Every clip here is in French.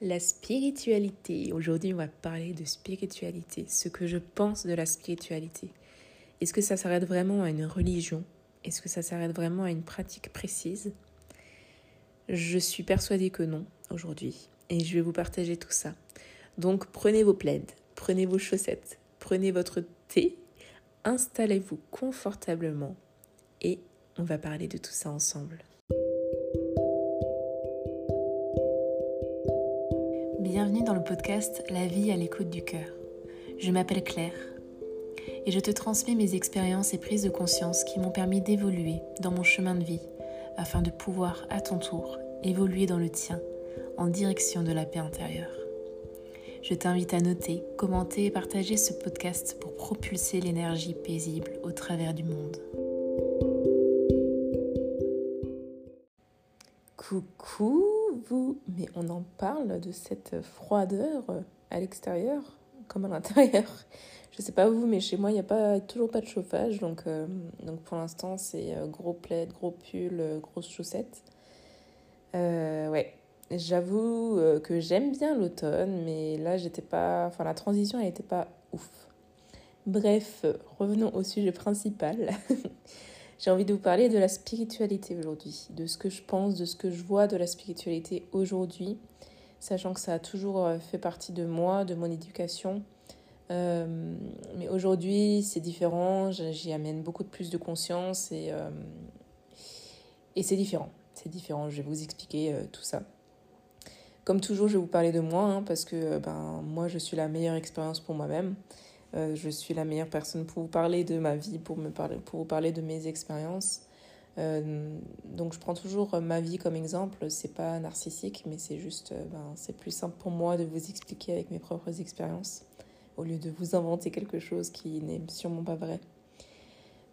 La spiritualité. Aujourd'hui, on va parler de spiritualité, ce que je pense de la spiritualité. Est-ce que ça s'arrête vraiment à une religion? Est-ce que ça s'arrête vraiment à une pratique précise? Je suis persuadée que non aujourd'hui et je vais vous partager tout ça. Donc prenez vos plaides, prenez vos chaussettes, prenez votre thé, installez-vous confortablement et on va parler de tout ça ensemble. Podcast La vie à l'écoute du cœur. Je m'appelle Claire et je te transmets mes expériences et prises de conscience qui m'ont permis d'évoluer dans mon chemin de vie afin de pouvoir à ton tour évoluer dans le tien en direction de la paix intérieure. Je t'invite à noter, commenter et partager ce podcast pour propulser l'énergie paisible au travers du monde. Coucou vous, mais on en parle de cette froideur à l'extérieur comme à l'intérieur. Je sais pas vous, mais chez moi il n'y a pas, toujours pas de chauffage, donc, euh, donc pour l'instant c'est euh, gros plaid, gros pull, euh, grosses chaussettes. ouais, j'avoue que j'aime bien l'automne, mais là j'étais pas, enfin la transition elle n'était pas ouf. Bref, revenons au sujet principal. J'ai envie de vous parler de la spiritualité aujourd'hui, de ce que je pense, de ce que je vois de la spiritualité aujourd'hui, sachant que ça a toujours euh, fait partie de moi, de mon éducation. Euh, mais aujourd'hui, c'est différent, j'y amène beaucoup de plus de conscience et, euh, et c'est différent. C'est différent, je vais vous expliquer tout ça. Comme toujours, je vais vous parler de moi, hein, parce que ben, moi, je suis la meilleure expérience pour moi-même. Euh, je suis la meilleure personne pour vous parler de ma vie, pour, me parler, pour vous parler de mes expériences. Euh, donc je prends toujours ma vie comme exemple. C'est pas narcissique, mais c'est juste, euh, ben, c'est plus simple pour moi de vous expliquer avec mes propres expériences au lieu de vous inventer quelque chose qui n'est sûrement pas vrai.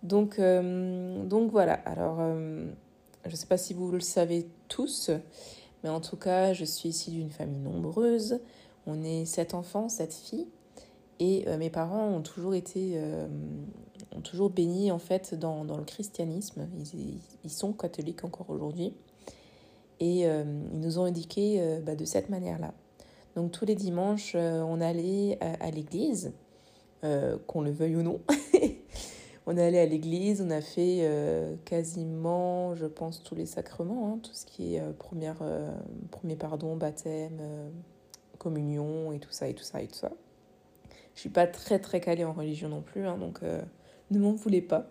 Donc, donc voilà. Alors, je ne sais pas si vous le savez tous, mais en tout cas, je suis issue d'une famille nombreuse. On est sept enfants, sept filles. Et euh, mes parents ont toujours été, euh, ont toujours en fait dans, le christianisme. Ils, sont catholiques encore aujourd'hui. Et euh, ils nous ont indiqué bah, de cette manière-là. Donc tous les dimanches, on allait à, l'église, qu'on le veuille ou non. on est allé à l'église, on a fait quasiment, je pense, tous les sacrements, hein, tout ce qui est première, premier pardon, baptême, communion et tout ça et tout ça et tout ça. Je suis pas très très calée en religion non plus, hein, donc euh, ne m'en voulez pas.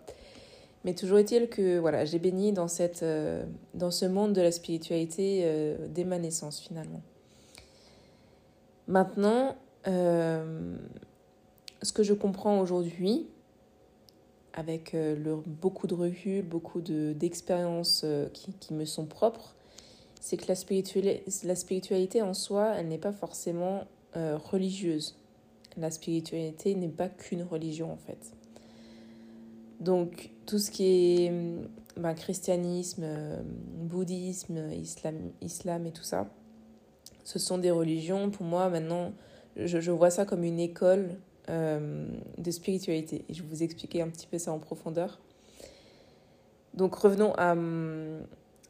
Mais toujours est-il que voilà, j'ai baigné dans, cette, euh, dans ce monde de la spiritualité euh, dès ma naissance finalement. Maintenant, ce que je comprends aujourd'hui, avec le, beaucoup de recul, beaucoup d'expériences qui, qui, me sont propres, c'est que la spiritualité, la spiritualité en soi, elle n'est pas forcément religieuse la spiritualité n'est pas qu'une religion en fait. Donc tout ce qui est bah, christianisme, euh, bouddhisme, islam, islam et tout ça, ce sont des religions. Pour moi maintenant, je, vois ça comme une école euh, de spiritualité. Et je vais vous expliquer un petit peu ça en profondeur. Donc revenons à,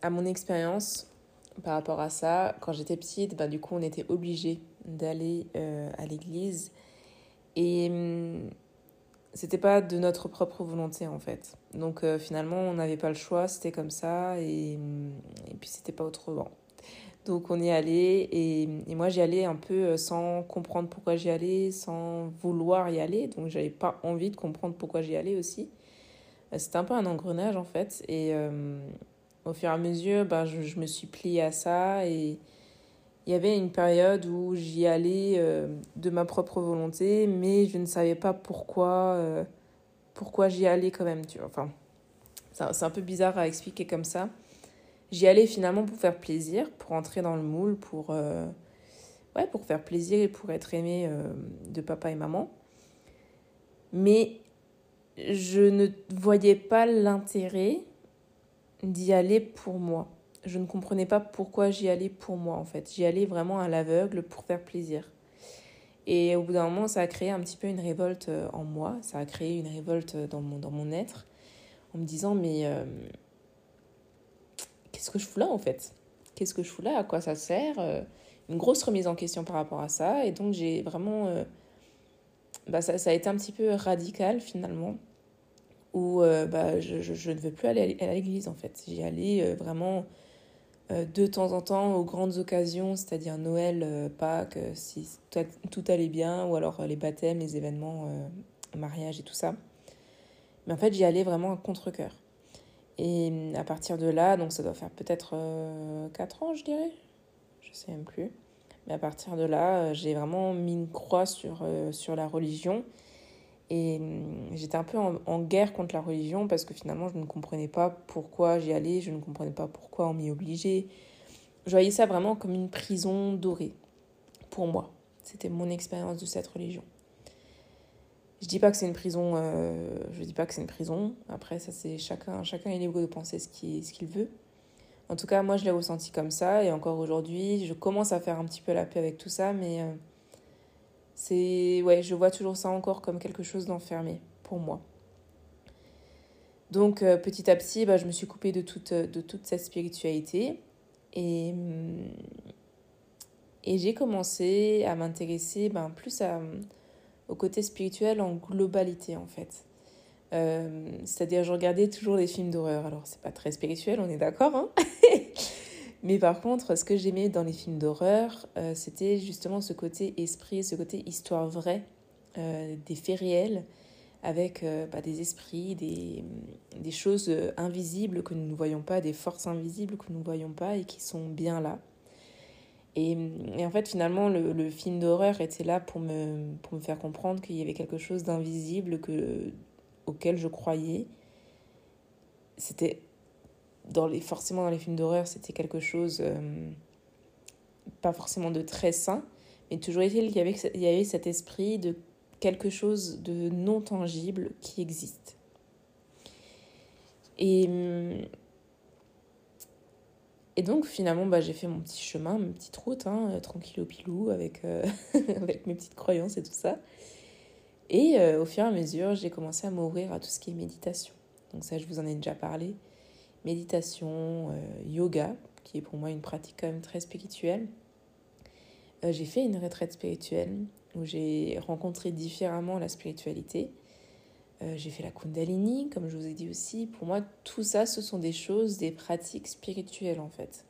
à mon expérience par rapport à ça. Quand j'étais petite, bah, du coup on était obligé d'aller euh, à l'église et hum, c'était pas de notre propre volonté en fait. Donc euh, finalement, on n'avait pas le choix, c'était comme ça et, hum, et puis c'était pas autrement. Donc on y allait et, et moi j'y allais un peu euh, sans comprendre pourquoi j'y allais, sans vouloir y aller. Donc j'avais pas envie de comprendre pourquoi j'y allais aussi. Euh, c'était un peu un engrenage en fait et au fur et à mesure, ben, je, je me suis pliée à ça et il y avait une période où j'y allais euh, de ma propre volonté, mais je ne savais pas pourquoi, euh, pourquoi j'y allais quand même. Tu vois. Enfin, c'est un peu bizarre à expliquer comme ça. J'y allais finalement pour faire plaisir, pour entrer dans le moule, pour, euh, ouais, pour faire plaisir et pour être aimé de papa et maman. Mais je ne voyais pas l'intérêt d'y aller pour moi je ne comprenais pas pourquoi j'y allais pour moi en fait. J'y allais vraiment à l'aveugle pour faire plaisir. Et au bout d'un moment, ça a créé un petit peu une révolte euh, en moi, ça a créé une révolte dans mon, dans mon être, en me disant mais euh, qu'est-ce que je fous là en fait? Qu'est-ce que je fous là? À quoi ça sert euh, une grosse remise en question par rapport à ça. Et donc, j'ai vraiment. bah, ça, ça, a été un petit peu radical finalement, où bah, je, je, ne veux plus aller à l'église en fait. J'y allais vraiment de temps en temps aux grandes occasions, c'est-à-dire Noël, Pâques, si tout allait bien, ou alors les baptêmes, les événements, mariage et tout ça. Mais en fait, j'y allais vraiment à contre-coeur. Et à partir de là, donc ça doit faire peut-être 4 ans, je dirais. Je sais même plus. Mais à partir de là, j'ai vraiment mis une croix sur, sur la religion. Et j'étais un peu en, guerre contre la religion parce que finalement, je ne comprenais pas pourquoi j'y allais, je ne comprenais pas pourquoi on m'y obligeait. Je voyais ça vraiment comme une prison dorée pour moi. C'était mon expérience de cette religion. Je dis pas que c'est une prison, euh, je dis pas que c'est une prison. Après, ça c'est chacun, chacun est libre de penser ce qu'il ce qu'il veut. En tout cas, moi je l'ai ressenti comme ça et encore aujourd'hui, je commence à faire un petit peu la paix avec tout ça, mais euh, c'est ouais, je vois toujours ça encore comme quelque chose d'enfermé pour moi. Donc euh, petit à petit, bah, je me suis coupée de toute, de toute cette spiritualité et, hum, et j'ai commencé à m'intéresser ben, plus à au côté spirituel en globalité en fait. Euh, c'est-à-dire je regardais toujours des films d'horreur. Alors c'est pas très spirituel, on est d'accord. Hein Mais par contre, ce que j'aimais dans les films d'horreur, euh, c'était justement ce côté esprit, ce côté histoire vraie, euh, des faits réels, avec bah, des esprits, des, choses invisibles que nous ne voyons pas, des forces invisibles que nous ne voyons pas et qui sont bien là. Et, en fait, finalement, le, film d'horreur était là pour me, faire comprendre qu'il y avait quelque chose d'invisible que, auquel je croyais. C'était forcément dans les films d'horreur, c'était quelque chose euh, pas forcément de très sain, mais toujours est-il qu'il y avait, il y avait cet esprit de quelque chose de non tangible qui existe. Et et donc finalement, bah, j'ai fait mon petit chemin, ma petite route, hein, euh, tranquille au pilou, avec, euh, avec mes petites croyances et tout ça. Et au fur et à mesure, j'ai commencé à m'ouvrir à tout ce qui est méditation. Donc ça, je vous en ai déjà parlé. Méditation, yoga, qui est pour moi une pratique quand même très spirituelle. j'ai fait une retraite spirituelle où j'ai rencontré différemment la spiritualité. Euh, j'ai fait la Kundalini, comme je vous ai dit aussi. Pour moi, tout ça, ce sont des choses, des pratiques spirituelles en fait,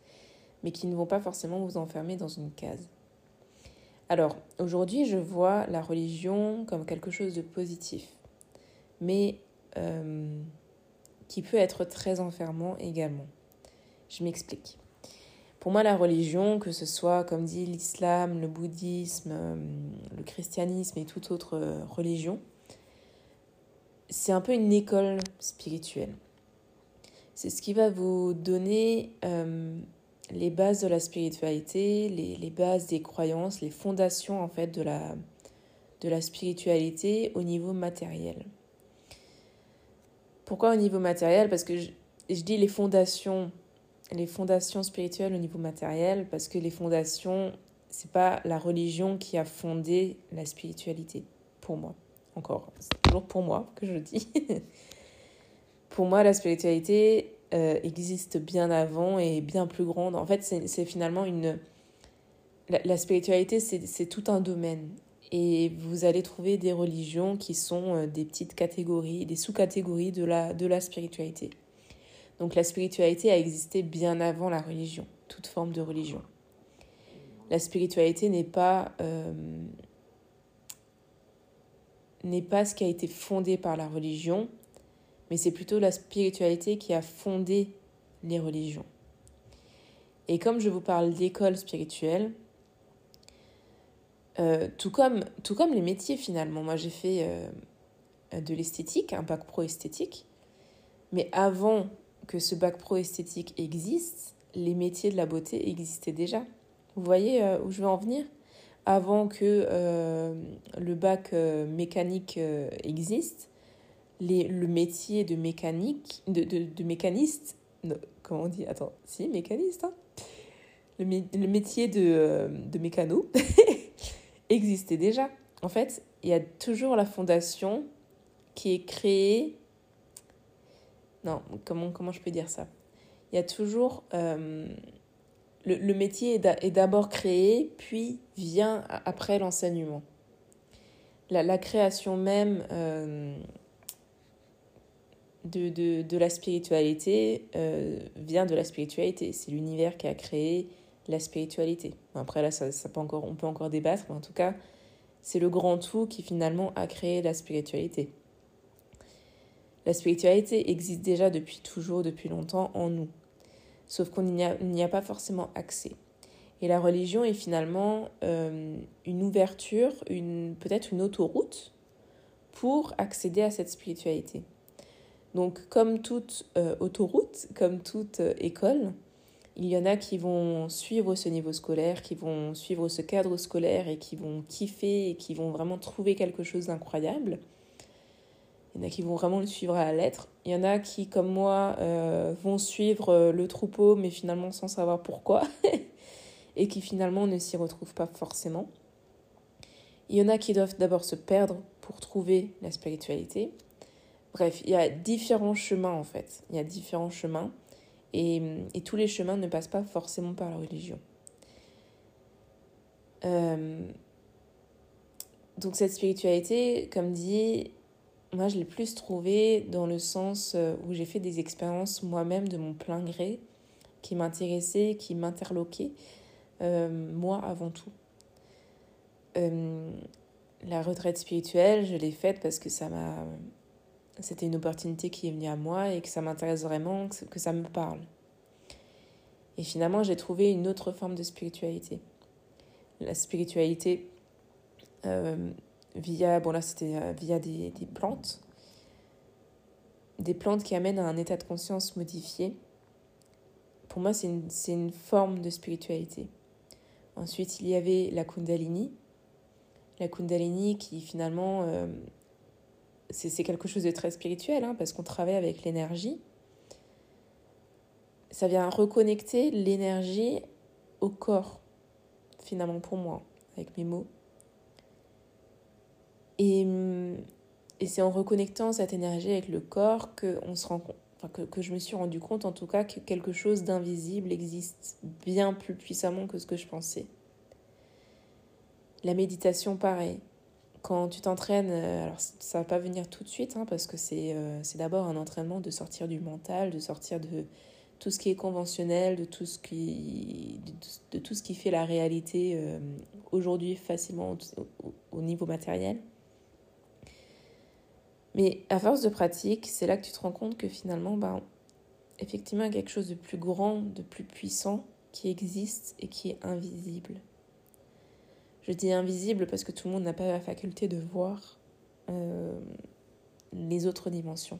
mais qui ne vont pas forcément vous enfermer dans une case. Alors, aujourd'hui, je vois la religion comme quelque chose de positif, mais euh, qui peut être très enfermant également. Je m'explique. Pour moi, la religion, que ce soit, comme dit l'islam, le bouddhisme, euh, le christianisme et toute autre religion, c'est un peu une école spirituelle. C'est ce qui va vous donner euh, les bases de la spiritualité, les, les, bases des croyances, les fondations en fait de la, de la spiritualité au niveau matériel. Pourquoi au niveau matériel? Parce que je, dis les fondations, les fondations spirituelles au niveau matériel, parce que les fondations, c'est pas la religion qui a fondé la spiritualité, pour moi encore, c'est toujours pour moi que je le dis. pour moi, la spiritualité euh, existe bien avant et bien plus grande. En fait, c'est finalement une... La, spiritualité, c'est tout un domaine. Et vous allez trouver des religions qui sont euh, des petites catégories, des sous-catégories de la, de la spiritualité. Donc la spiritualité a existé bien avant la religion, toute forme de religion. La spiritualité n'est pas euh, n'est pas ce qui a été fondé par la religion, mais c'est plutôt la spiritualité qui a fondé les religions. Et comme je vous parle d'école spirituelle, euh, tout, comme, tout comme les métiers finalement, moi j'ai fait euh, de l'esthétique, un bac pro esthétique, mais avant que ce bac pro esthétique existe, les métiers de la beauté existaient déjà. Vous voyez euh, où je veux en venir? Avant que le bac mécanique existe, les, le métier de mécanique, de, de, de mécaniste, comment on dit? Attends, si, mécaniste, hein? Le, le, métier de, de mécano existait déjà. En fait, il y a toujours la fondation qui est créée. Non, comment, comment je peux dire ça? Il y a toujours le, métier est d'abord créé, puis vient après l'enseignement. La, création même euh, de, de, de, la spiritualité euh, vient de la spiritualité. C'est l'univers qui a créé la spiritualité. Après, là, on peut encore débattre, mais en tout cas, c'est le grand tout qui finalement a créé la spiritualité. La spiritualité existe déjà depuis toujours, depuis longtemps en nous sauf qu'on n'y a, pas forcément accès. Et la religion est finalement euh, une ouverture, peut-être une autoroute pour accéder à cette spiritualité. Donc comme toute euh, autoroute, comme toute euh, école, il y en a qui vont suivre ce niveau scolaire, qui vont suivre ce cadre scolaire et qui vont kiffer et qui vont vraiment trouver quelque chose d'incroyable. Il y en a qui vont vraiment le suivre à la lettre. Il y en a qui, comme moi, euh, vont suivre euh, le troupeau, mais finalement sans savoir pourquoi, et qui finalement ne s'y retrouvent pas forcément. Il y en a qui doivent d'abord se perdre pour trouver la spiritualité. Bref, il y a différents chemins en fait. Il y a différents chemins. Et, et tous les chemins ne passent pas forcément par la religion. Euh, donc cette spiritualité, comme dit, moi, je l'ai plus trouvé dans le sens euh, où j'ai fait des expériences moi-même de mon plein gré qui m'intéressaient, qui m'interloquaient, euh, moi avant tout. La retraite spirituelle, je l'ai faite parce que ça m'a. C'était une opportunité qui est venue à moi et que ça m'intéresse vraiment, que ça me parle. Et finalement, j'ai trouvé une autre forme de spiritualité. La spiritualité euh, via des, des, plantes, des plantes qui amènent à un état de conscience modifié. Pour moi, c'est une, une, forme de spiritualité. Ensuite, il y avait la Kundalini. La Kundalini qui finalement, euh, c'est quelque chose de très spirituel hein, parce qu'on travaille avec l'énergie. Ça vient reconnecter l'énergie au corps, finalement pour moi, avec mes mots. Et, mm, et c'est en reconnectant cette énergie avec le corps que, que je me suis rendu compte en tout cas que quelque chose d'invisible existe bien plus puissamment que ce que je pensais. La méditation, pareil. Quand tu t'entraînes, euh, alors ça va pas venir tout de suite, hein, parce que c'est euh, c'est d'abord un entraînement de sortir du mental, de sortir de tout ce qui est conventionnel, de tout ce qui, fait la réalité euh, aujourd'hui facilement au, au niveau matériel. Mais à force de pratique, c'est là que tu te rends compte que finalement, ben, effectivement, il y a quelque chose de plus grand, de plus puissant qui existe et qui est invisible. Je dis invisible parce que tout le monde n'a pas la faculté de voir euh, les autres dimensions.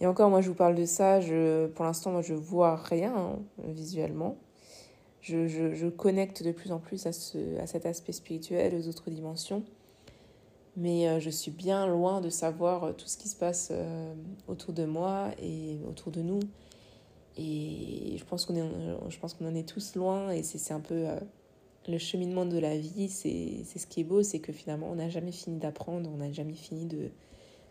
Et encore, moi, je vous parle de ça. Je, pour l'instant, moi, je vois rien hein, visuellement. Je, je, je, connecte de plus en plus à, ce, à cet aspect spirituel, aux autres dimensions mais euh, je suis bien loin de savoir euh, tout ce qui se passe autour de moi et autour de nous. Et je pense qu'on qu'on en est tous loin et c'est un peu le cheminement de la vie. C'est ce qui est beau, c'est que finalement on n'a jamais fini d'apprendre, on n'a jamais fini de,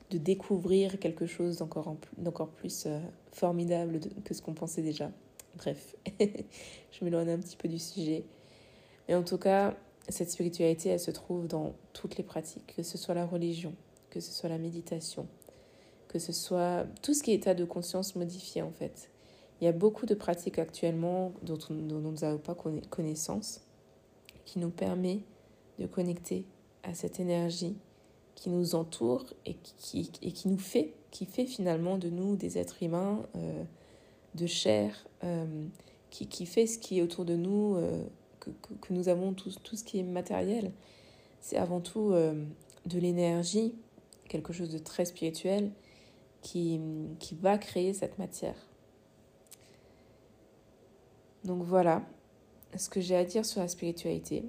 de découvrir quelque chose d'encore plus formidable que ce qu'on pensait déjà. Bref, je m'éloigne un petit peu du sujet. Mais en tout cas, cette spiritualité, elle se trouve dans toutes les pratiques, que ce soit la religion, que ce soit la méditation, que ce soit tout ce qui est état de conscience modifié en fait. Il y a beaucoup de pratiques actuellement dont, nous n'avons pas connaissance qui nous permet de connecter à cette énergie qui nous entoure et qui, et qui nous fait, qui fait finalement de nous des êtres humains euh, de chair, euh, qui, qui fait ce qui est autour de nous euh, que, nous avons tout, tout, ce qui est matériel, c'est avant tout de l'énergie, quelque chose de très spirituel, qui, qui va créer cette matière. Donc voilà ce que j'ai à dire sur la spiritualité.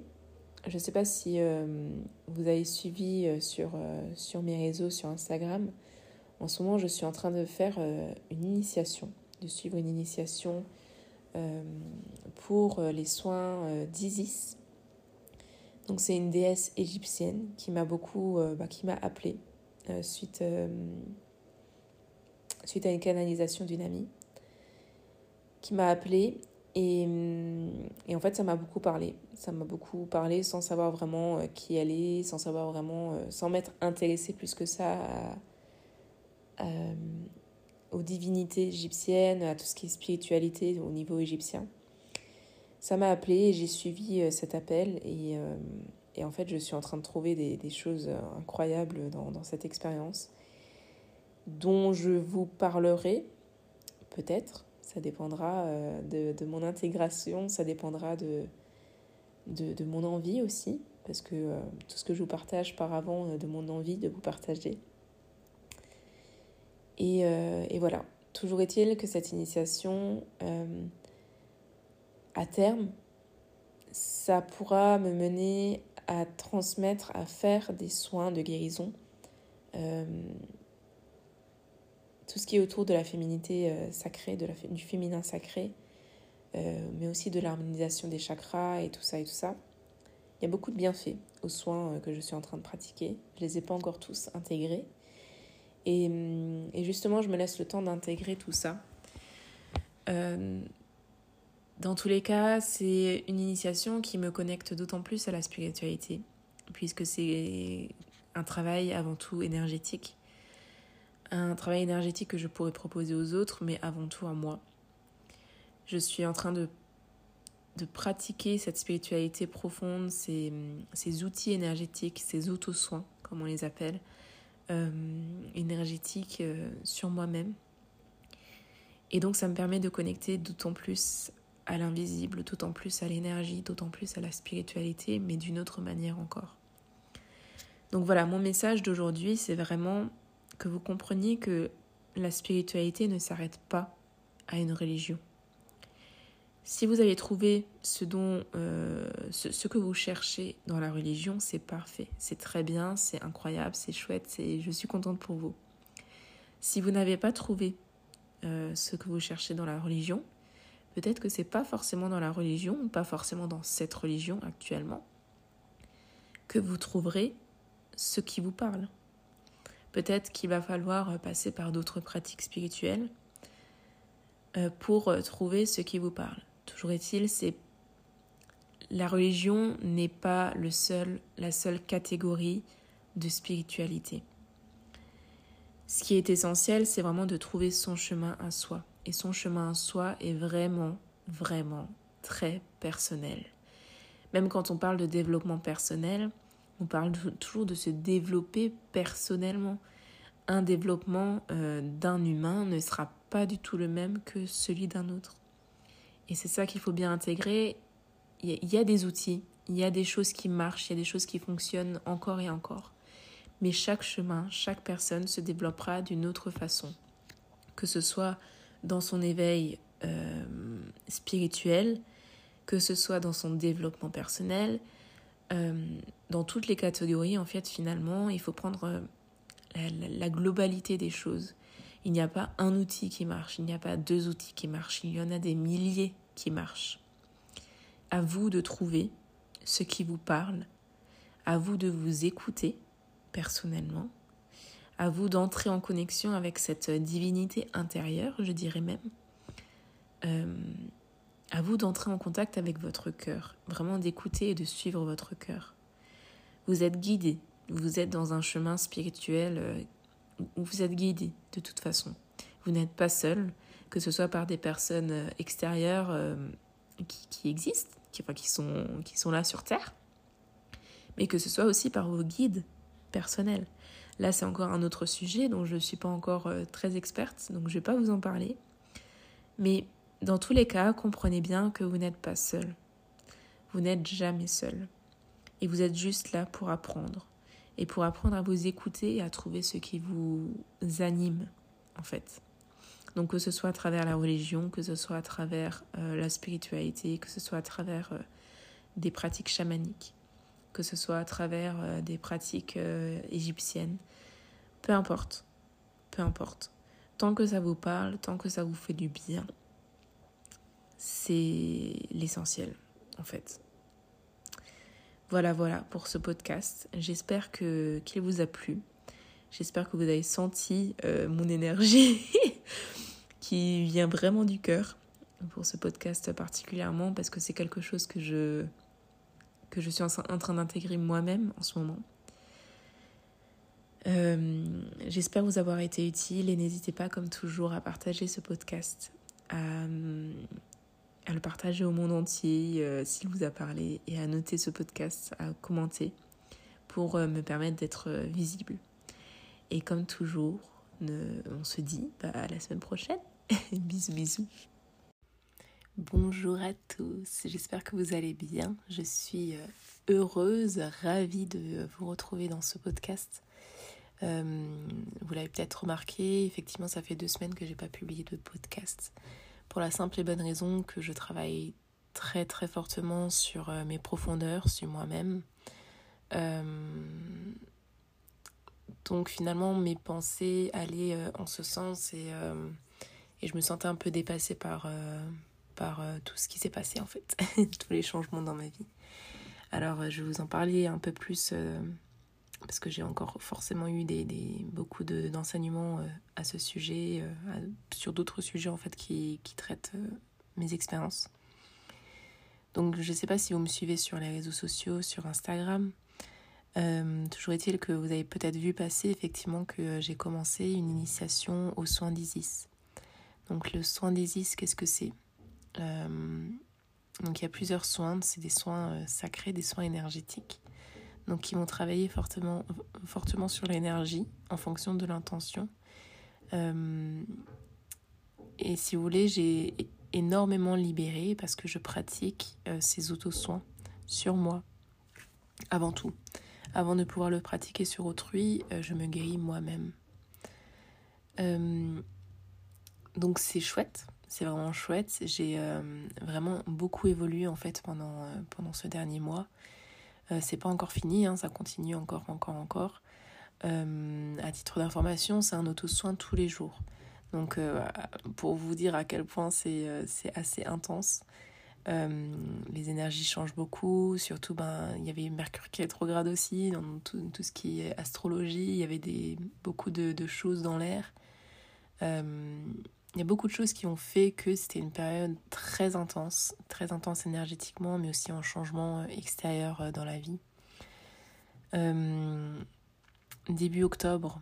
Je ne sais pas si euh, vous avez suivi euh, sur, sur mes réseaux, sur Instagram. En ce moment, je suis en train de faire une initiation, de suivre une initiation euh, pour euh, les soins euh, d'Isis. Donc c'est une déesse égyptienne qui m'a beaucoup, bah, qui m'a appelée suite, suite à une canalisation d'une amie, qui m'a appelée Et, et, en fait, ça m'a beaucoup parlé. Ça m'a beaucoup parlé sans savoir vraiment qui elle sans savoir vraiment, sans m'être intéressée plus que ça à, aux divinités égyptiennes, à tout ce qui est spiritualité au niveau égyptien. Ça m'a appelé et j'ai suivi cet appel et, et, en fait, je suis en train de trouver des, choses incroyables dans cette expérience dont je vous parlerai peut-être. Ça dépendra euh, de, mon intégration, ça dépendra de, de, mon envie aussi, parce que euh, tout ce que je vous partage par avant, euh, de mon envie de vous partager. Et voilà, toujours est-il que cette initiation, à terme, ça pourra me mener à transmettre, à faire des soins de guérison tout ce qui est autour de la féminité euh, sacrée, du féminin sacré, euh, mais aussi de l'harmonisation des chakras et tout ça et tout ça. Il y a beaucoup de bienfaits aux soins euh, que je suis en train de pratiquer. Je ne les ai pas encore tous intégrés. Hum, et justement, je me laisse le temps d'intégrer tout ça. dans tous les cas, c'est une initiation qui me connecte d'autant plus à la spiritualité, puisque c'est un travail avant tout énergétique un travail énergétique que je pourrais proposer aux autres, mais avant tout à moi. Je suis en train de, de pratiquer cette spiritualité profonde, ces, ces outils énergétiques, ces auto-soins, comme on les appelle, euh, énergétiques euh, sur moi-même. Et donc ça me permet de connecter d'autant plus à l'invisible, d'autant plus à l'énergie, d'autant plus à la spiritualité, mais d'une autre manière encore. Donc voilà, mon message d'aujourd'hui, c'est vraiment que vous compreniez que la spiritualité ne s'arrête pas à une religion. Si vous avez trouvé ce, dont, euh, ce, que vous cherchez dans la religion, c'est parfait, c'est très bien, c'est incroyable, c'est chouette, c'est, je suis contente pour vous. Si vous n'avez pas trouvé euh, ce que vous cherchez dans la religion, peut-être que c'est pas forcément dans la religion, pas forcément dans cette religion actuellement, que vous trouverez ce qui vous parle. Peut-être qu'il va falloir euh, passer par d'autres pratiques spirituelles euh, pour euh, trouver ce qui vous parle. Toujours est-il, c'est la religion n'est pas le seul, la seule catégorie de spiritualité. Ce qui est essentiel, c'est vraiment de trouver son chemin à soi. Et son chemin à soi est vraiment, vraiment très personnel. Même quand on parle de développement personnel, on parle toujours de se développer personnellement. Un développement euh, d'un humain ne sera pas du tout le même que celui d'un autre. Et c'est ça qu'il faut bien intégrer. Il y, a des outils, il y a des choses qui marchent, il y a des choses qui fonctionnent encore et encore. Mais chaque chemin, chaque personne se développera d'une autre façon. Que ce soit dans son éveil euh, spirituel, que ce soit dans son développement personnel, dans toutes les catégories, en fait, finalement, il faut prendre euh, la, globalité des choses. Il n'y a pas un outil qui marche, il n'y a pas deux outils qui marchent, il y en a des milliers qui marchent. À vous de trouver ce qui vous parle, à vous de vous écouter personnellement, à vous d'entrer en connexion avec cette divinité intérieure, je dirais même. Euh, à vous d'entrer en contact avec votre cœur, vraiment d'écouter et de suivre votre cœur. Vous êtes guidé, vous êtes dans un chemin spirituel euh, où vous êtes guidé de toute façon. Vous n'êtes pas seul, que ce soit par des personnes euh, extérieures euh, qui, existent, qui, qui, sont, qui sont là sur Terre, mais que ce soit aussi par vos guides personnels. Là, c'est encore un autre sujet dont je ne suis pas encore très experte, donc je ne vais pas vous en parler. Mais dans tous les cas, comprenez bien que vous n'êtes pas seul. Vous n'êtes jamais seul. Et vous êtes juste là pour apprendre. Et pour apprendre à vous écouter et à trouver ce qui vous anime, en fait. Donc que ce soit à travers la religion, que ce soit à travers euh, la spiritualité, que ce soit à travers euh, des pratiques chamaniques, que ce soit à travers euh, des pratiques égyptiennes, peu importe, peu importe. Tant que ça vous parle, tant que ça vous fait du bien, c'est l'essentiel en fait. Voilà, voilà pour ce podcast. J'espère que qu'il vous a plu. J'espère que vous avez senti euh, mon énergie qui vient vraiment du cœur. pour ce podcast particulièrement parce que c'est quelque chose que je, que je suis en, train d'intégrer moi-même en ce moment. Euh, j'espère vous avoir été utile et n'hésitez pas comme toujours à partager ce podcast, à le partager au monde entier euh, s'il vous a parlé et à noter ce podcast, à commenter pour me permettre d'être visible. Et comme toujours, on se dit bah, à la semaine prochaine. bisous, bisous. Bonjour à tous, j'espère que vous allez bien. Je suis euh, heureuse, ravie de vous retrouver dans ce podcast. Euh, vous l'avez peut-être remarqué, effectivement, ça fait deux semaines que j'ai pas publié de podcast. Pour la simple et bonne raison que je travaille très très fortement sur euh, mes profondeurs, sur moi-même. Donc finalement, mes pensées allaient euh, en ce sens et, euh, je me sentais un peu dépassée par, euh, par tout ce qui s'est passé en fait, tous les changements dans ma vie. Alors je vous en parler un peu plus parce que j'ai encore forcément eu des, des beaucoup d'enseignements à ce sujet, sur d'autres sujets en fait qui, qui traitent mes expériences. Donc je ne sais pas si vous me suivez sur les réseaux sociaux, sur Instagram. Euh, toujours est-il que vous avez peut-être vu passer effectivement que euh, j'ai commencé une initiation aux soins d'Isis. Donc le soin d'Isis, qu'est-ce que c'est? Euh, Donc il y a plusieurs soins, c'est des soins sacrés, des soins énergétiques. Donc qui vont travailler fortement, fortement sur l'énergie en fonction de l'intention. et si vous voulez, j'ai énormément libéré parce que je pratique ces auto-soins sur moi avant tout. Avant de pouvoir le pratiquer sur autrui, euh, je me guéris moi-même. Euh, donc c'est chouette, c'est vraiment chouette. J'ai euh, vraiment beaucoup évolué en fait pendant, pendant ce dernier mois. C'est pas encore fini, hein, ça continue encore, encore, encore. à titre d'information, c'est un auto-soin tous les jours. Donc pour vous dire à quel point c'est assez intense. Euh, les énergies changent beaucoup, surtout ben, il y avait Mercure qui est rétrograde aussi, dans tout, ce qui est astrologie, il y avait des, beaucoup de choses dans l'air. Euh, il y a beaucoup de choses qui ont fait que c'était une période très intense, très intense énergétiquement, mais aussi en changement euh, extérieur dans la vie. début octobre,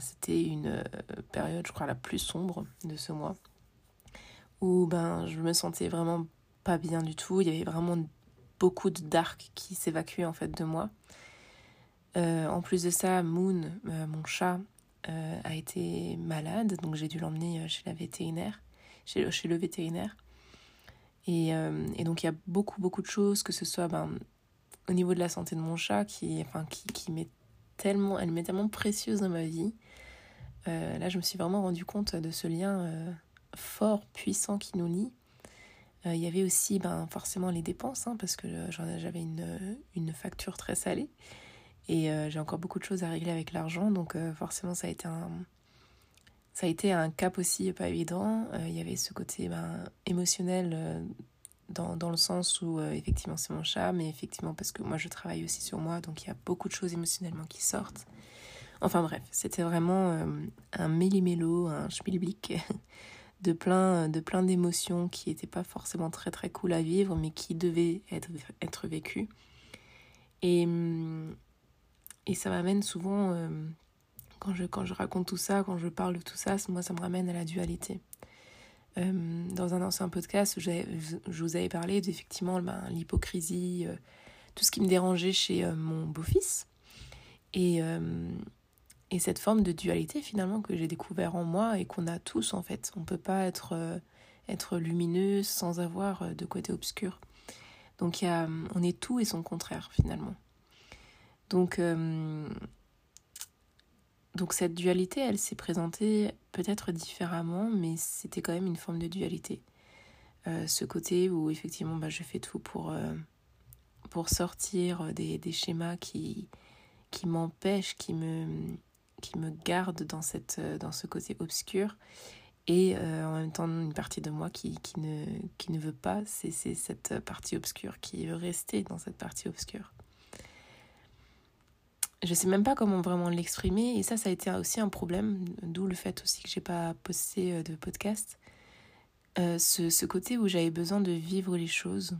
c'était une période, je crois, la plus sombre de ce mois, où ben, je me sentais vraiment pas bien du tout. Il y avait vraiment beaucoup de dark qui s'évacuait en fait de moi. Euh, en plus de ça, Moon, euh, mon chat, euh, a été malade, donc j'ai dû l'emmener vétérinaire, chez, le vétérinaire. Et, et, donc il y a beaucoup beaucoup de choses, que ce soit ben, au niveau de la santé de mon chat, qui, enfin, qui, m'est tellement, elle m'est tellement précieuse dans ma vie. là, je me suis vraiment rendu compte de ce lien fort, puissant qui nous lie. Euh, il y avait aussi ben, forcément les dépenses, hein, parce que j'avais une, facture très salée. Et euh, j'ai encore beaucoup de choses à régler avec l'argent, donc euh, forcément ça a été un, ça a été un cap aussi pas évident. Il y avait ce côté ben, émotionnel dans, dans, le sens où effectivement c'est mon chat, mais effectivement parce que moi je travaille aussi sur moi, donc il y a beaucoup de choses émotionnellement qui sortent. Enfin bref, c'était vraiment un méli-mélo, un schmilblick de plein, de plein d'émotions qui n'étaient pas forcément très très cool à vivre, mais qui devaient être, être vécues. Et, hum, et ça m'amène souvent, euh, quand, je, quand je raconte tout ça, quand je parle de tout ça, moi ça me ramène à la dualité. Euh, dans un ancien podcast, je, vous avais parlé d'effectivement ben, l'hypocrisie, euh, tout ce qui me dérangeait chez mon beau-fils. Et, et cette forme de dualité finalement que j'ai découvert en moi et qu'on a tous en fait. On ne peut pas être, être lumineux sans avoir de côté obscur. Donc on est tout et son contraire finalement. Donc, euh, donc cette dualité, elle s'est présentée peut-être différemment, mais c'était quand même une forme de dualité. ce côté où effectivement bah, je fais tout pour, pour sortir des, des schémas qui, qui m'empêchent, qui me, qui me garde dans, cette, euh, dans ce côté obscur et euh, en même temps une partie de moi qui, qui, ne, qui ne veut pas, c'est cette partie obscure, qui veut rester dans cette partie obscure. Je sais même pas comment vraiment l'exprimer et ça, ça a été aussi un problème, d'où le fait aussi que j'ai pas posté euh, de podcast. Euh, ce, côté où j'avais besoin de vivre les choses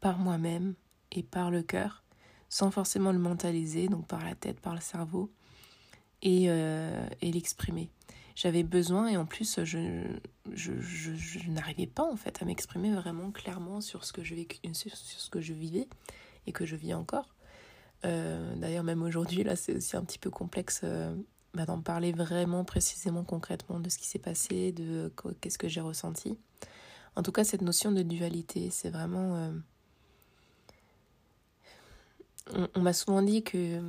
par moi-même et par le cœur, sans forcément le mentaliser, donc par la tête, par le cerveau, et, euh, et l'exprimer. J'avais besoin et en plus je, je, n'arrivais pas en fait à m'exprimer vraiment clairement sur ce que je, sur ce que je vivais et que je vis encore. Euh, D'ailleurs même aujourd'hui là c'est aussi un petit peu complexe euh, bah, d'en parler vraiment précisément concrètement de ce qui s'est passé, de qu'est-ce que j'ai ressenti. En tout cas cette notion de dualité c'est vraiment... Euh, on, m'a souvent dit que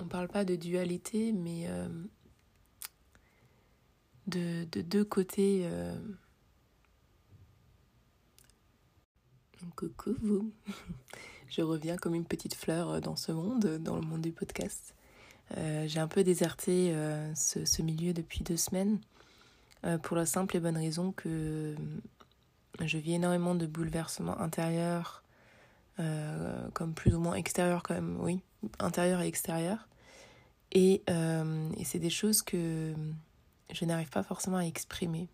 on parle pas de dualité, mais euh, de, de, deux côtés. Euh... Coucou vous Je reviens comme une petite fleur dans ce monde, dans le monde du podcast. Euh, J'ai un peu déserté euh, ce, milieu depuis deux semaines euh, pour la simple et bonne raison que je vis énormément de bouleversements intérieurs, euh, comme plus ou moins extérieurs quand même, oui, intérieur et extérieur. Et, euh, et c'est des choses que je n'arrive pas forcément à exprimer.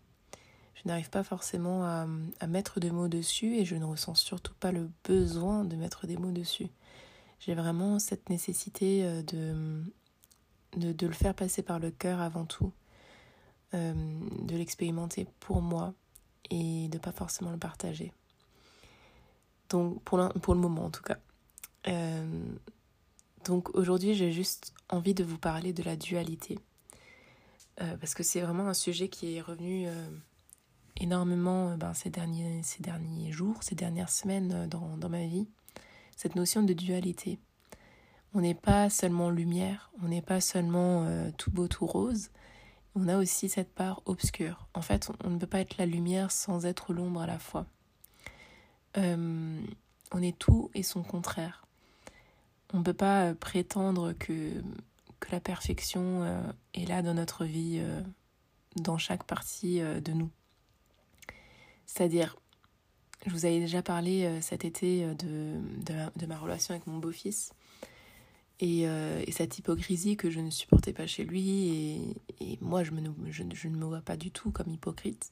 Je n'arrive pas forcément à, mettre des mots dessus et je ne ressens surtout pas le besoin de mettre des mots dessus. J'ai vraiment cette nécessité euh, de, de, le faire passer par le cœur avant tout, euh, de l'expérimenter pour moi et de pas forcément le partager. Donc pour, pour le moment en tout cas. Euh, donc aujourd'hui, j'ai juste envie de vous parler de la dualité. Parce que c'est vraiment un sujet qui est revenu énormément euh, ben, ces, derniers, ces derniers jours, ces dernières semaines euh, dans, dans ma vie. Cette notion de dualité. On n'est pas seulement lumière, on n'est pas seulement euh, tout beau, tout rose. On a aussi cette part obscure. En fait, on, ne peut pas être la lumière sans être l'ombre à la fois. On est tout et son contraire on ne peut pas prétendre que, que la perfection est là dans notre vie, dans chaque partie de nous. C'est-à-dire, je vous avais déjà parlé euh, cet été de, de, de, ma relation avec mon beau-fils et, euh, et, cette hypocrisie que je ne supportais pas chez lui et, et moi je, me, je, ne me vois pas du tout comme hypocrite.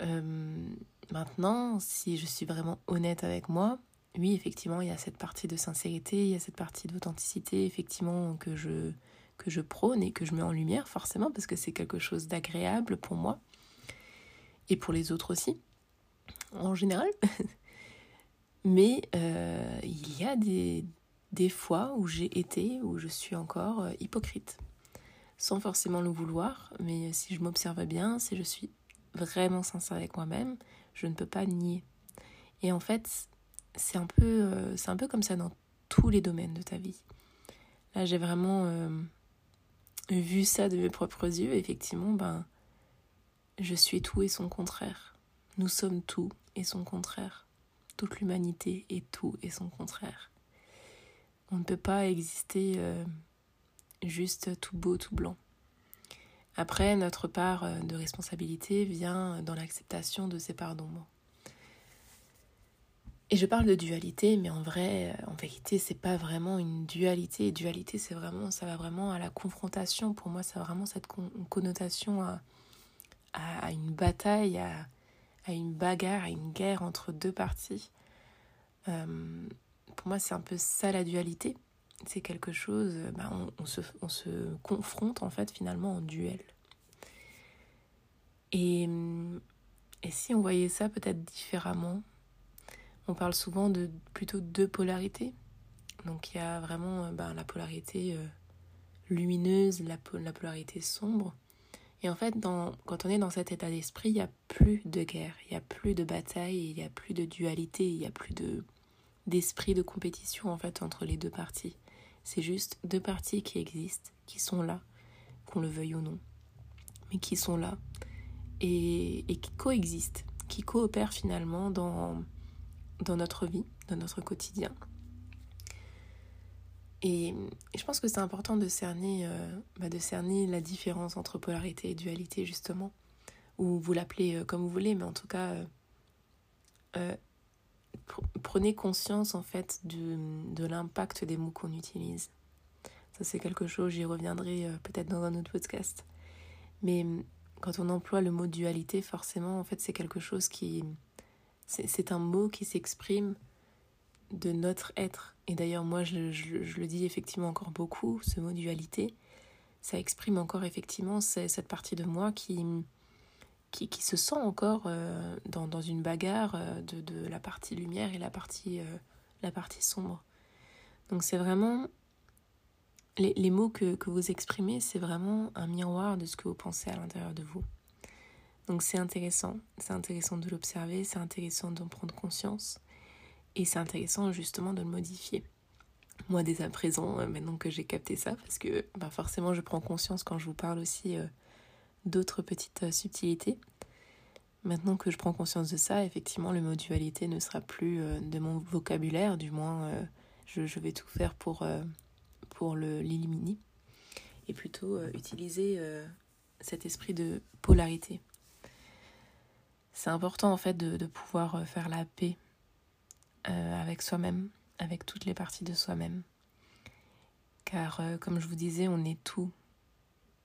Euh, maintenant, si je suis vraiment honnête avec moi, oui, effectivement, il y a cette partie de sincérité, il y a cette partie d'authenticité, effectivement, que je, que je prône et que je mets en lumière, forcément, parce que c'est quelque chose d'agréable pour moi et pour les autres aussi, en général. Mais euh, il y a des, des fois où j'ai été, où je suis encore euh, hypocrite, sans forcément le vouloir, mais si je m'observe bien, si je suis vraiment sincère avec moi-même, je ne peux pas nier. Et en fait, c'est un peu euh, un peu comme ça dans tous les domaines de ta vie. Là, j'ai vraiment vu ça de mes propres yeux. Effectivement, ben, je suis tout et son contraire. Nous sommes tout et son contraire. Toute l'humanité est tout et son contraire. On ne peut pas exister euh, juste tout beau, tout blanc. Après, notre part euh, de responsabilité vient dans l'acceptation de ces parts. Et je parle de dualité, mais en vrai, en vérité, c'est pas vraiment une dualité. Dualité, c'est vraiment, ça va vraiment à la confrontation. Pour moi, ça a vraiment cette con connotation à, à, une bataille, à, une bagarre, à une guerre entre deux parties. Euh, pour moi, c'est un peu ça la dualité. C'est quelque chose, bah, on, se, on se confronte en fait finalement en duel. Et, et si on voyait ça peut-être différemment, on parle souvent de plutôt deux polarités. Donc il y a vraiment ben, la polarité euh, lumineuse, la, polarité sombre. Et en fait, quand on est dans cet état d'esprit, il n'y a plus de guerre, il n'y a plus de bataille, il n'y a plus de dualité, il n'y a plus de d'esprit de compétition en fait entre les deux parties. C'est juste deux parties qui existent, qui sont là, qu'on le veuille ou non, mais qui sont là et, et qui coexistent, qui coopèrent finalement dans dans notre vie, dans notre quotidien. Et, je pense que c'est important de cerner, euh, bah de cerner la différence entre polarité et dualité, justement. Ou vous l'appelez euh, comme vous voulez, mais en tout cas, euh, prenez conscience, en fait, de, l'impact des mots qu'on utilise. Ça, c'est quelque chose, j'y reviendrai peut-être dans un autre podcast. Mais quand on emploie le mot dualité, forcément, en fait, c'est quelque chose qui. C'est un mot qui s'exprime de notre être. Et d'ailleurs, moi, je, je, le dis effectivement encore beaucoup, ce mot dualité. Ça exprime encore effectivement cette partie de moi qui, qui, qui se sent encore euh, dans, dans, une bagarre euh, de, de, la partie lumière et la partie, euh, la partie sombre. Donc c'est vraiment les, les mots que, que, vous exprimez, c'est vraiment un miroir de ce que vous pensez à l'intérieur de vous. Donc c'est intéressant, c'est intéressant de l'observer, c'est intéressant d'en prendre conscience et c'est intéressant justement de le modifier. Moi dès à présent, euh, maintenant que j'ai capté ça, parce que bah forcément je prends conscience quand je vous parle aussi euh, d'autres petites euh, subtilités. Maintenant que je prends conscience de ça, effectivement, le mot dualité ne sera plus de mon vocabulaire, du moins je, je, vais tout faire pour pour l'éliminer et plutôt utiliser cet esprit de polarité. C'est important en fait de, pouvoir faire la paix avec soi-même, avec toutes les parties de soi-même. Car comme je vous disais, on est tout.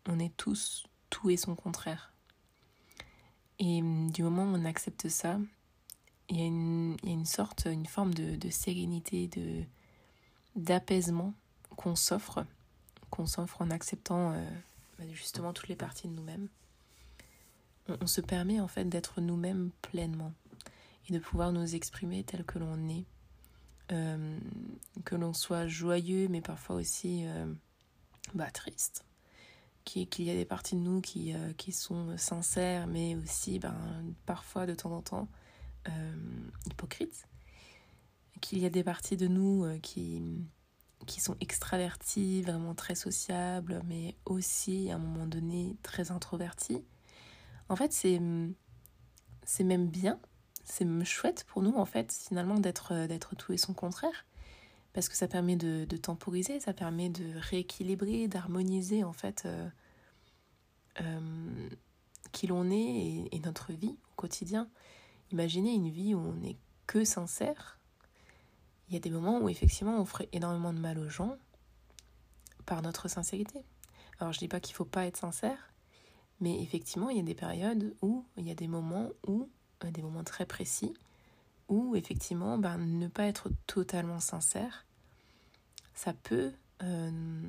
On est tous tout et son contraire. Et hum, du moment où on accepte ça, il y a une, sorte, une forme de, de sérénité, de d'apaisement qu'on s'offre, qu'on s'offre en acceptant euh, bah, justement toutes les parties de nous-mêmes. On, se permet en fait d'être nous-mêmes pleinement et de pouvoir nous exprimer tel que l'on est, euh, que l'on soit joyeux mais parfois aussi euh, bah, triste, qu'il y a des parties de nous qui, qui sont sincères mais aussi ben, parfois de temps en temps hypocrites, qu'il y a des parties de nous qui qui sont extravertis, vraiment très sociables, mais aussi à un moment donné très introvertis. En fait, c'est même bien, c'est chouette pour nous en fait finalement d'être d'être tout et son contraire parce que ça permet de, temporiser, ça permet de rééquilibrer, d'harmoniser en fait euh, euh, qui l'on est et, notre vie au quotidien. Imaginez une vie où on n'est que sincère, il y a des moments où effectivement on ferait énormément de mal aux gens par notre sincérité. Alors je dis pas qu'il faut pas être sincère, mais effectivement il y a des périodes où il y a des moments où, euh, des moments très précis, où effectivement ben, ne pas être totalement sincère, ça peut... Euh,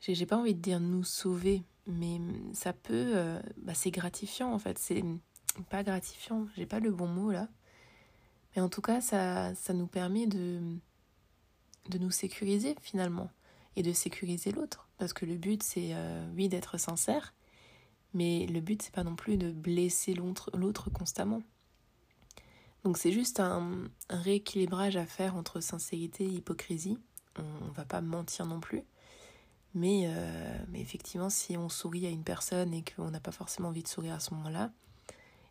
j'ai pas envie de dire nous sauver, mais ça peut... Euh, bah, c'est gratifiant en fait, c'est pas gratifiant, j'ai pas le bon mot là, mais en tout cas, ça, ça nous permet de, de nous sécuriser finalement et de sécuriser l'autre. Parce que le but, c'est euh, oui d'être sincère, mais le but, c'est pas non plus de blesser l'autre constamment. Donc c'est juste un, rééquilibrage à faire entre sincérité et hypocrisie. On, ne va pas mentir non plus. Mais, euh, mais effectivement, si on sourit à une personne et qu'on n'a pas forcément envie de sourire à ce moment-là,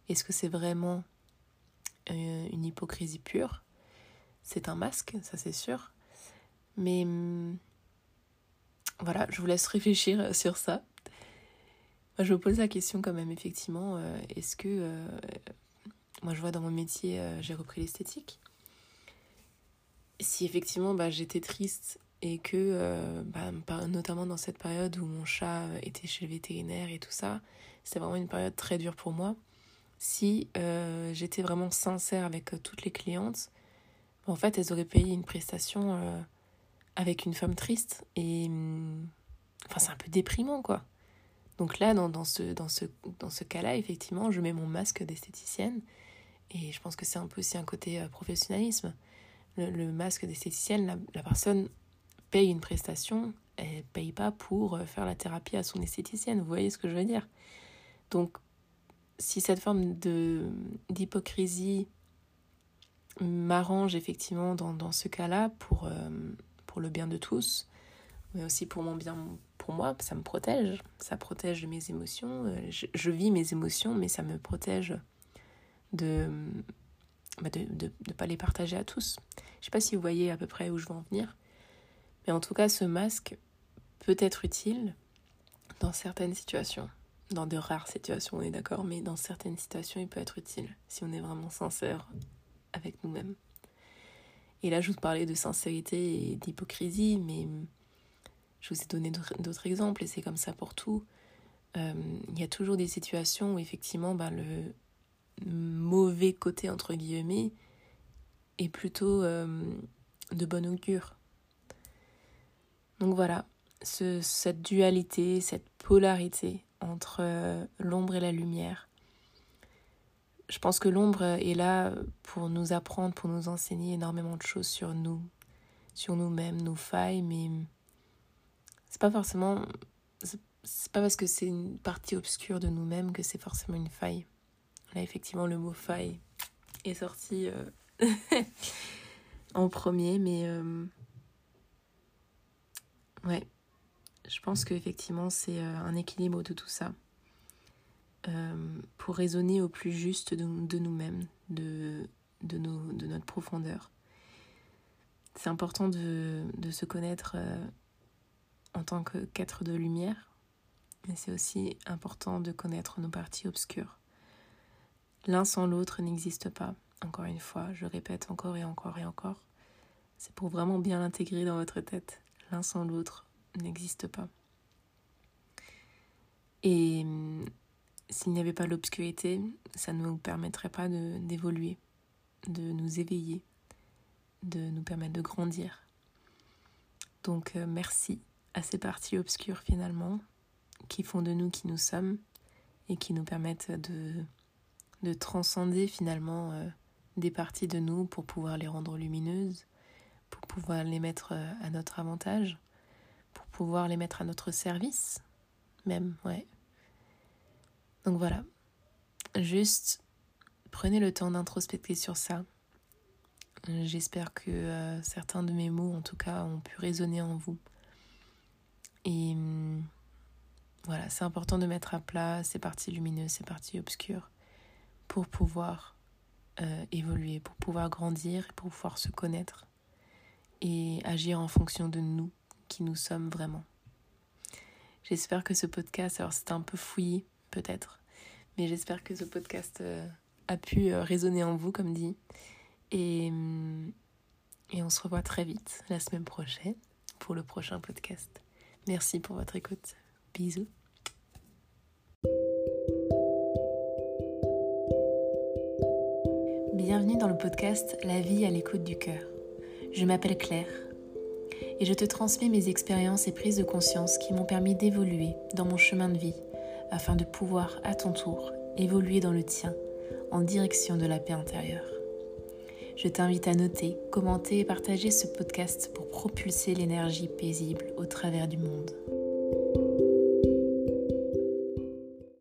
est-ce que c'est vraiment euh, une hypocrisie pure? C'est un masque, ça c'est sûr. Mais hum, voilà, je vous laisse réfléchir sur ça. Je me pose la question quand même, effectivement, euh, est-ce que... Euh, moi, je vois dans mon métier, j'ai repris l'esthétique. Si effectivement, bah, j'étais triste et que, bah, notamment dans cette période où mon chat était chez le vétérinaire et tout ça, c'était vraiment une période très dure pour moi si euh, j'étais vraiment sincère avec euh, toutes les clientes, en fait, elles auraient payé une prestation euh, avec une femme triste. Et hum, enfin, c'est un peu déprimant, quoi. Donc là, dans, ce, dans ce, dans ce cas-là, effectivement, je mets mon masque d'esthéticienne. Et je pense que c'est un peu aussi un côté professionnalisme. Le, masque d'esthéticienne, la, personne paye une prestation, elle paye pas pour faire la thérapie à son esthéticienne. Vous voyez ce que je veux dire? Donc, si cette forme d'hypocrisie m'arrange effectivement dans, dans ce cas-là pour, euh, pour le bien de tous, mais aussi pour mon bien moi, ça me protège, ça protège mes émotions, euh, je, vis mes émotions, mais ça me protège de bah de ne de, de pas les partager à tous. Je sais pas si vous voyez à peu près où je veux en venir, mais en tout cas, ce masque peut être utile dans certaines situations dans de rares situations, on est d'accord, mais dans certaines situations, il peut être utile si on est vraiment sincère avec nous-mêmes. Et là, je vous parlais de sincérité et d'hypocrisie, mais je vous ai donné d'autres exemples et c'est comme ça pour tout. euh, il y a toujours des situations où effectivement ben, le mauvais côté, entre guillemets, est plutôt euh, de bon augure. Donc voilà, ce, cette dualité, cette polarité entre euh, l'ombre et la lumière. Je pense que l'ombre est là pour nous apprendre, pour nous enseigner énormément de choses sur nous, sur nous-mêmes, nos failles, mais c'est pas forcément c'est pas parce que c'est une partie obscure de nous-mêmes que c'est forcément une faille. Là, effectivement, le mot faille est sorti euh, en premier, mais euh, ouais, je pense qu'effectivement, c'est euh, un équilibre de tout ça. pour raisonner au plus juste de, nous-mêmes, de, de, de, notre profondeur. C'est important de, de, se connaître en tant qu'être de lumière, mais c'est aussi important de connaître nos parties obscures. L'un sans l'autre n'existe pas. Encore une fois, je répète encore et encore et encore. C'est pour vraiment bien l'intégrer dans votre tête. L'un sans l'autre n'existe pas. Et hum, s'il n'y avait pas l'obscurité, ça ne nous permettrait pas d'évoluer, de, nous éveiller, de nous permettre de grandir. Donc euh, merci à ces parties obscures finalement, qui font de nous qui nous sommes et qui nous permettent de, de transcender finalement euh, des parties de nous pour pouvoir les rendre lumineuses, pour pouvoir les mettre euh, à notre avantage, pour pouvoir les mettre à notre service même, ouais. Donc voilà, juste prenez le temps d'introspecter sur ça. J'espère que euh, certains de mes mots, en tout cas, ont pu résonner en vous. Et hum, voilà, c'est important de mettre à plat ces parties lumineuses, ces parties obscures, pour pouvoir euh, évoluer, pour pouvoir grandir, pour pouvoir se connaître et agir en fonction de nous, qui nous sommes vraiment. J'espère que ce podcast, alors c'est un peu fouillé peut-être, mais j'espère que ce podcast euh, a pu euh, résonner en vous, comme dit. Et, hum, et on se revoit très vite la semaine prochaine pour le prochain podcast. Merci pour votre écoute. Bisous. Bienvenue dans le podcast La vie à l'écoute du cœur. Je m'appelle Claire et je te transmets mes expériences et prises de conscience qui m'ont permis d'évoluer dans mon chemin de vie afin de pouvoir à ton tour évoluer dans le tien en direction de la paix intérieure. Je t'invite à noter, commenter et partager ce podcast pour propulser l'énergie paisible au travers du monde.